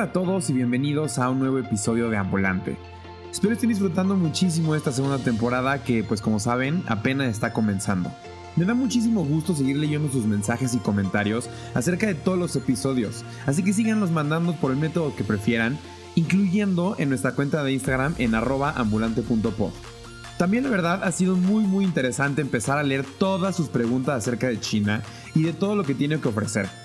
Hola a todos y bienvenidos a un nuevo episodio de Ambulante. Espero estén disfrutando muchísimo esta segunda temporada que, pues como saben, apenas está comenzando. Me da muchísimo gusto seguir leyendo sus mensajes y comentarios acerca de todos los episodios, así que síganlos mandando por el método que prefieran, incluyendo en nuestra cuenta de Instagram en ambulante.pod. También la verdad ha sido muy muy interesante empezar a leer todas sus preguntas acerca de China y de todo lo que tiene que ofrecer.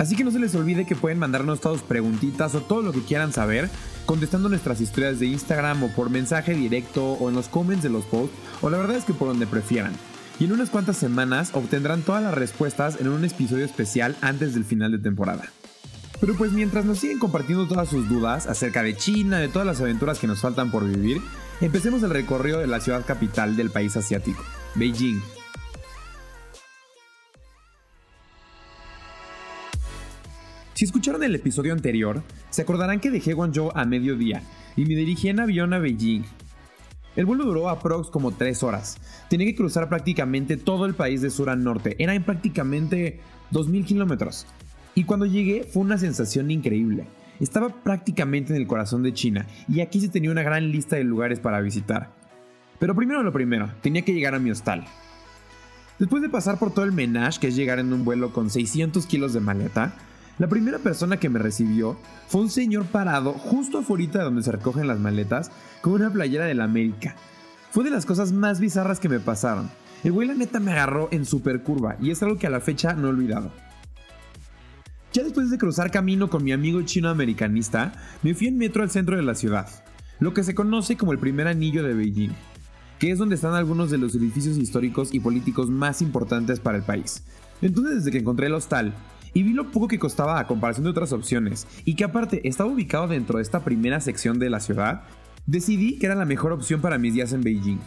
Así que no se les olvide que pueden mandarnos todas preguntitas o todo lo que quieran saber contestando nuestras historias de Instagram o por mensaje directo o en los comments de los posts o la verdad es que por donde prefieran. Y en unas cuantas semanas obtendrán todas las respuestas en un episodio especial antes del final de temporada. Pero pues mientras nos siguen compartiendo todas sus dudas acerca de China, de todas las aventuras que nos faltan por vivir, empecemos el recorrido de la ciudad capital del país asiático, Beijing. Si escucharon el episodio anterior, se acordarán que dejé Guangzhou a mediodía y me dirigí en avión a Beijing. El vuelo duró aprox como 3 horas. Tenía que cruzar prácticamente todo el país de sur a norte. Eran prácticamente 2.000 kilómetros. Y cuando llegué fue una sensación increíble. Estaba prácticamente en el corazón de China y aquí se tenía una gran lista de lugares para visitar. Pero primero lo primero, tenía que llegar a mi hostal. Después de pasar por todo el menage, que es llegar en un vuelo con 600 kilos de maleta, la primera persona que me recibió fue un señor parado justo afuera de donde se recogen las maletas con una playera de la América. Fue de las cosas más bizarras que me pasaron. El güey la neta me agarró en super curva y es algo que a la fecha no he olvidado. Ya después de cruzar camino con mi amigo chino americanista, me fui en metro al centro de la ciudad, lo que se conoce como el primer anillo de Beijing, que es donde están algunos de los edificios históricos y políticos más importantes para el país. Entonces desde que encontré el hostal y vi lo poco que costaba a comparación de otras opciones, y que aparte estaba ubicado dentro de esta primera sección de la ciudad, decidí que era la mejor opción para mis días en Beijing.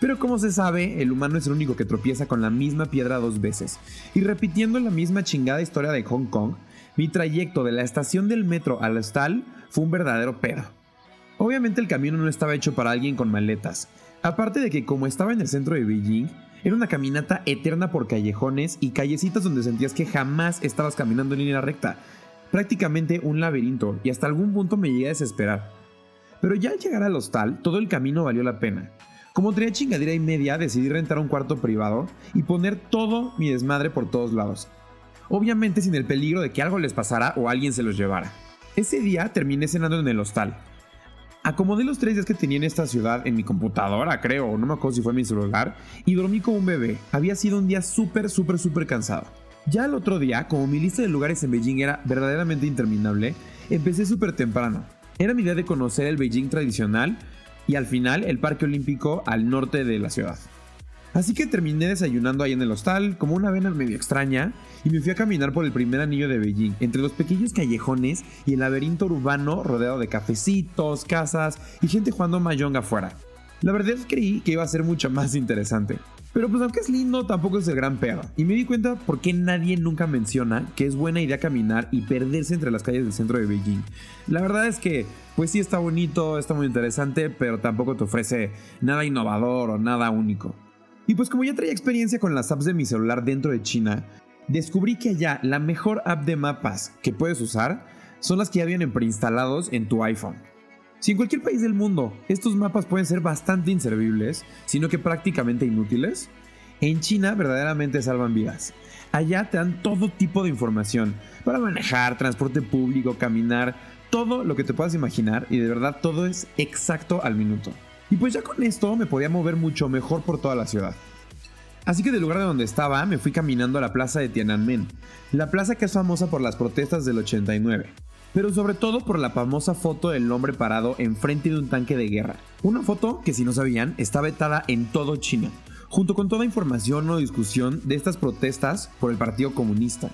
Pero como se sabe, el humano es el único que tropieza con la misma piedra dos veces, y repitiendo la misma chingada historia de Hong Kong, mi trayecto de la estación del metro al hostal fue un verdadero pedo. Obviamente el camino no estaba hecho para alguien con maletas, aparte de que como estaba en el centro de Beijing, era una caminata eterna por callejones y callecitas donde sentías que jamás estabas caminando en línea recta. Prácticamente un laberinto y hasta algún punto me llegué a desesperar. Pero ya al llegar al hostal, todo el camino valió la pena. Como tenía chingadera y media, decidí rentar un cuarto privado y poner todo mi desmadre por todos lados. Obviamente sin el peligro de que algo les pasara o alguien se los llevara. Ese día terminé cenando en el hostal, Acomodé los tres días que tenía en esta ciudad en mi computadora, creo, no me acuerdo si fue mi celular, y dormí como un bebé. Había sido un día súper, súper, súper cansado. Ya el otro día, como mi lista de lugares en Beijing era verdaderamente interminable, empecé súper temprano. Era mi idea de conocer el Beijing tradicional y al final el Parque Olímpico al norte de la ciudad. Así que terminé desayunando ahí en el hostal, como una vena medio extraña, y me fui a caminar por el primer anillo de Beijing, entre los pequeños callejones y el laberinto urbano rodeado de cafecitos, casas y gente jugando mahjong afuera. La verdad creí que iba a ser mucho más interesante. Pero pues aunque es lindo, tampoco es el gran pedo. Y me di cuenta por qué nadie nunca menciona que es buena idea caminar y perderse entre las calles del centro de Beijing. La verdad es que, pues sí está bonito, está muy interesante, pero tampoco te ofrece nada innovador o nada único. Y pues como ya traía experiencia con las apps de mi celular dentro de China, descubrí que allá la mejor app de mapas que puedes usar son las que ya vienen preinstalados en tu iPhone. Si en cualquier país del mundo estos mapas pueden ser bastante inservibles, sino que prácticamente inútiles, en China verdaderamente salvan vidas. Allá te dan todo tipo de información para manejar, transporte público, caminar, todo lo que te puedas imaginar y de verdad todo es exacto al minuto. Y pues ya con esto me podía mover mucho mejor por toda la ciudad. Así que del lugar de donde estaba me fui caminando a la plaza de Tiananmen, la plaza que es famosa por las protestas del 89, pero sobre todo por la famosa foto del hombre parado enfrente de un tanque de guerra. Una foto que si no sabían está vetada en todo China, junto con toda información o discusión de estas protestas por el Partido Comunista.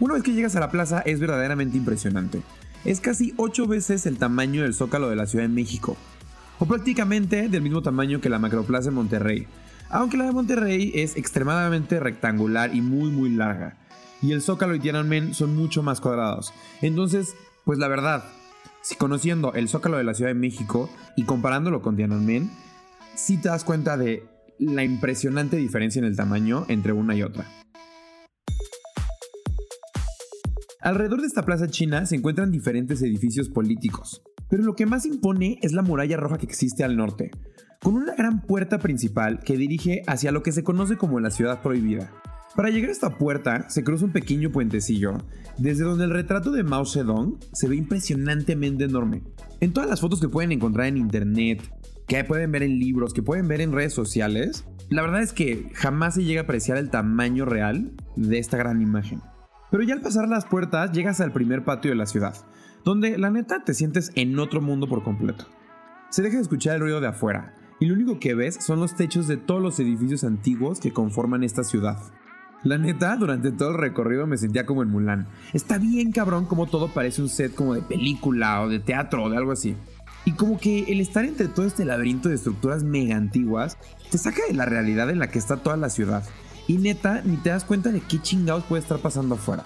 Una vez que llegas a la plaza es verdaderamente impresionante. Es casi 8 veces el tamaño del zócalo de la Ciudad de México, o prácticamente del mismo tamaño que la Macroplaza de Monterrey, aunque la de Monterrey es extremadamente rectangular y muy muy larga, y el Zócalo y Tiananmen son mucho más cuadrados. Entonces, pues la verdad, si conociendo el Zócalo de la Ciudad de México y comparándolo con Tiananmen, sí te das cuenta de la impresionante diferencia en el tamaño entre una y otra. Alrededor de esta plaza china se encuentran diferentes edificios políticos, pero lo que más impone es la muralla roja que existe al norte, con una gran puerta principal que dirige hacia lo que se conoce como la ciudad prohibida. Para llegar a esta puerta se cruza un pequeño puentecillo, desde donde el retrato de Mao Zedong se ve impresionantemente enorme. En todas las fotos que pueden encontrar en internet, que pueden ver en libros, que pueden ver en redes sociales, la verdad es que jamás se llega a apreciar el tamaño real de esta gran imagen. Pero ya al pasar las puertas llegas al primer patio de la ciudad, donde la neta te sientes en otro mundo por completo. Se deja de escuchar el ruido de afuera, y lo único que ves son los techos de todos los edificios antiguos que conforman esta ciudad. La neta, durante todo el recorrido me sentía como en Mulan. Está bien cabrón como todo parece un set como de película o de teatro o de algo así. Y como que el estar entre todo este laberinto de estructuras mega antiguas te saca de la realidad en la que está toda la ciudad. Y neta, ni te das cuenta de qué chingados puede estar pasando afuera.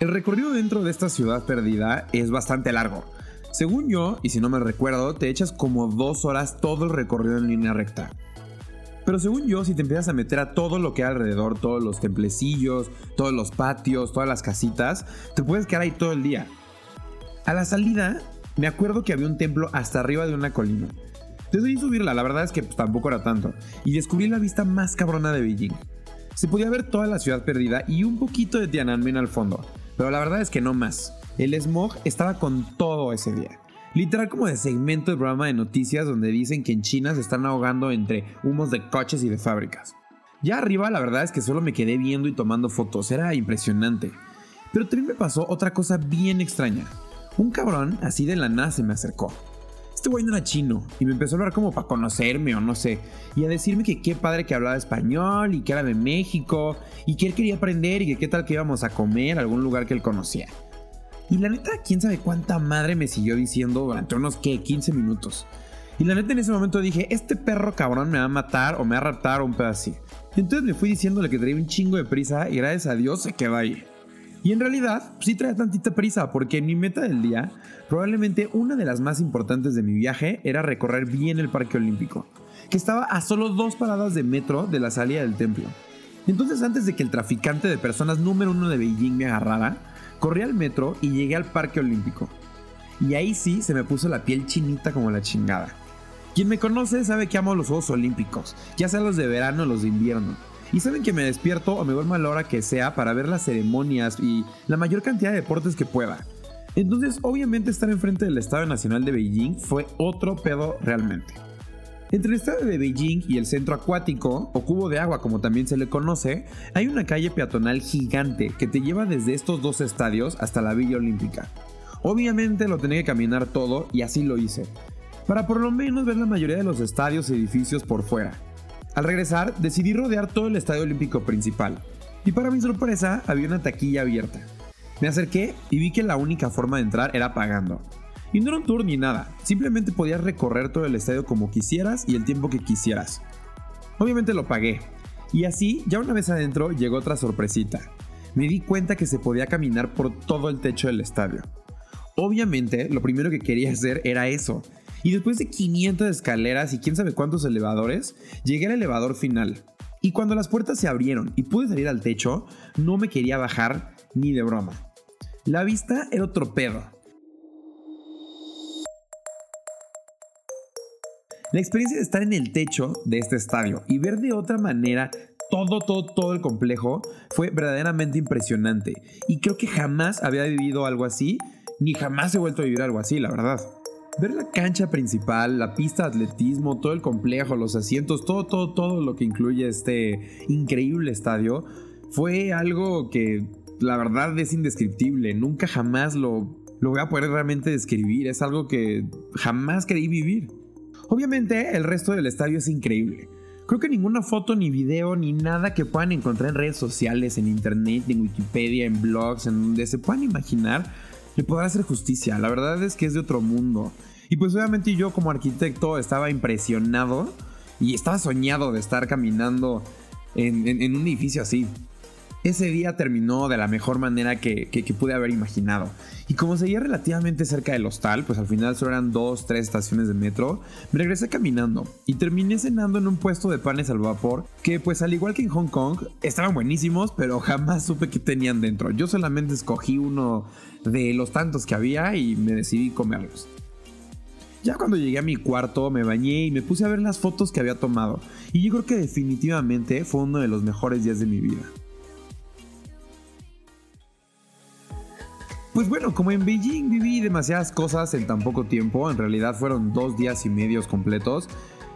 El recorrido dentro de esta ciudad perdida es bastante largo. Según yo, y si no me recuerdo, te echas como dos horas todo el recorrido en línea recta. Pero según yo, si te empiezas a meter a todo lo que hay alrededor, todos los templecillos, todos los patios, todas las casitas, te puedes quedar ahí todo el día. A la salida, me acuerdo que había un templo hasta arriba de una colina. Decidí subirla, la verdad es que pues, tampoco era tanto, y descubrí la vista más cabrona de Beijing. Se podía ver toda la ciudad perdida y un poquito de Tiananmen al fondo, pero la verdad es que no más. El smog estaba con todo ese día. Literal como de segmento de programa de noticias donde dicen que en China se están ahogando entre humos de coches y de fábricas. Ya arriba la verdad es que solo me quedé viendo y tomando fotos, era impresionante. Pero también me pasó otra cosa bien extraña. Un cabrón así de la nada se me acercó. Este güey no era chino y me empezó a hablar como para conocerme o no sé. Y a decirme que qué padre que hablaba español y que era de México y que él quería aprender y que qué tal que íbamos a comer a algún lugar que él conocía. Y la neta, quién sabe cuánta madre me siguió diciendo durante unos ¿qué? 15 minutos. Y la neta en ese momento dije, este perro cabrón me va a matar o me va a raptar o un pedo así. Entonces me fui diciéndole que traía un chingo de prisa y gracias a Dios se quedó ahí. Y en realidad, sí traía tantita prisa, porque mi meta del día, probablemente una de las más importantes de mi viaje, era recorrer bien el Parque Olímpico, que estaba a solo dos paradas de metro de la salida del templo. Entonces, antes de que el traficante de personas número uno de Beijing me agarrara, corrí al metro y llegué al Parque Olímpico. Y ahí sí se me puso la piel chinita como la chingada. Quien me conoce sabe que amo los Juegos Olímpicos, ya sean los de verano o los de invierno. Y saben que me despierto o me duermo a la hora que sea para ver las ceremonias y la mayor cantidad de deportes que pueda. Entonces, obviamente estar enfrente del Estadio Nacional de Beijing fue otro pedo realmente. Entre el estadio de Beijing y el centro acuático, o cubo de agua como también se le conoce, hay una calle peatonal gigante que te lleva desde estos dos estadios hasta la Villa Olímpica. Obviamente lo tenía que caminar todo y así lo hice, para por lo menos ver la mayoría de los estadios y edificios por fuera. Al regresar, decidí rodear todo el estadio olímpico principal, y para mi sorpresa había una taquilla abierta. Me acerqué y vi que la única forma de entrar era pagando. Y no era un tour ni nada, simplemente podías recorrer todo el estadio como quisieras y el tiempo que quisieras. Obviamente lo pagué, y así, ya una vez adentro, llegó otra sorpresita. Me di cuenta que se podía caminar por todo el techo del estadio. Obviamente, lo primero que quería hacer era eso, y después de 500 escaleras y quién sabe cuántos elevadores, llegué al elevador final. Y cuando las puertas se abrieron y pude salir al techo, no me quería bajar ni de broma. La vista era otro pedo. La experiencia de estar en el techo de este estadio y ver de otra manera todo, todo, todo el complejo fue verdaderamente impresionante. Y creo que jamás había vivido algo así, ni jamás he vuelto a vivir algo así, la verdad. Ver la cancha principal, la pista de atletismo, todo el complejo, los asientos, todo, todo, todo lo que incluye este increíble estadio, fue algo que la verdad es indescriptible. Nunca jamás lo, lo voy a poder realmente describir. Es algo que jamás creí vivir. Obviamente el resto del estadio es increíble. Creo que ninguna foto, ni video, ni nada que puedan encontrar en redes sociales, en internet, en Wikipedia, en blogs, en donde se puedan imaginar, le podrá hacer justicia. La verdad es que es de otro mundo. Y pues obviamente yo como arquitecto estaba impresionado y estaba soñado de estar caminando en, un edificio así. Ese día terminó de la mejor manera que, pude haber imaginado. Y como seguía relativamente cerca del hostal, pues al final solo eran dos, tres estaciones de metro, me regresé caminando y terminé cenando en un puesto de panes al vapor que pues al igual que en Hong Kong estaban buenísimos, pero jamás supe qué tenían dentro. Yo solamente escogí uno de los tantos que había y me decidí comerlos. Ya cuando llegué a mi cuarto me bañé y me puse a ver las fotos que había tomado. Y yo creo que definitivamente fue uno de los mejores días de mi vida. Pues bueno, como en Beijing viví demasiadas cosas en tan poco tiempo, en realidad fueron dos días y medios completos,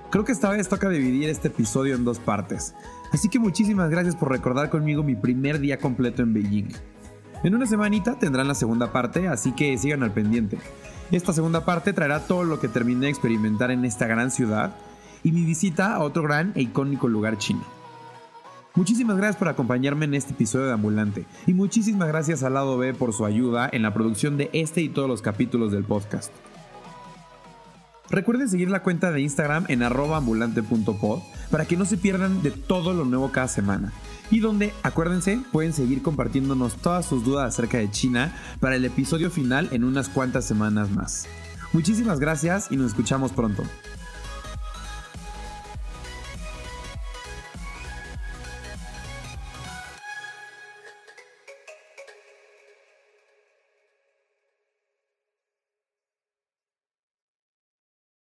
creo que esta vez toca dividir este episodio en dos partes. Así que muchísimas gracias por recordar conmigo mi primer día completo en Beijing. En una semanita tendrán la segunda parte, así que sigan al pendiente. Esta segunda parte traerá todo lo que terminé de experimentar en esta gran ciudad y mi visita a otro gran e icónico lugar chino. Muchísimas gracias por acompañarme en este episodio de Ambulante y muchísimas gracias al lado B por su ayuda en la producción de este y todos los capítulos del podcast. Recuerden seguir la cuenta de Instagram en arrobaambulante.pod para que no se pierdan de todo lo nuevo cada semana. Y donde, acuérdense, pueden seguir compartiéndonos todas sus dudas acerca de China para el episodio final en unas cuantas semanas más. Muchísimas gracias y nos escuchamos pronto.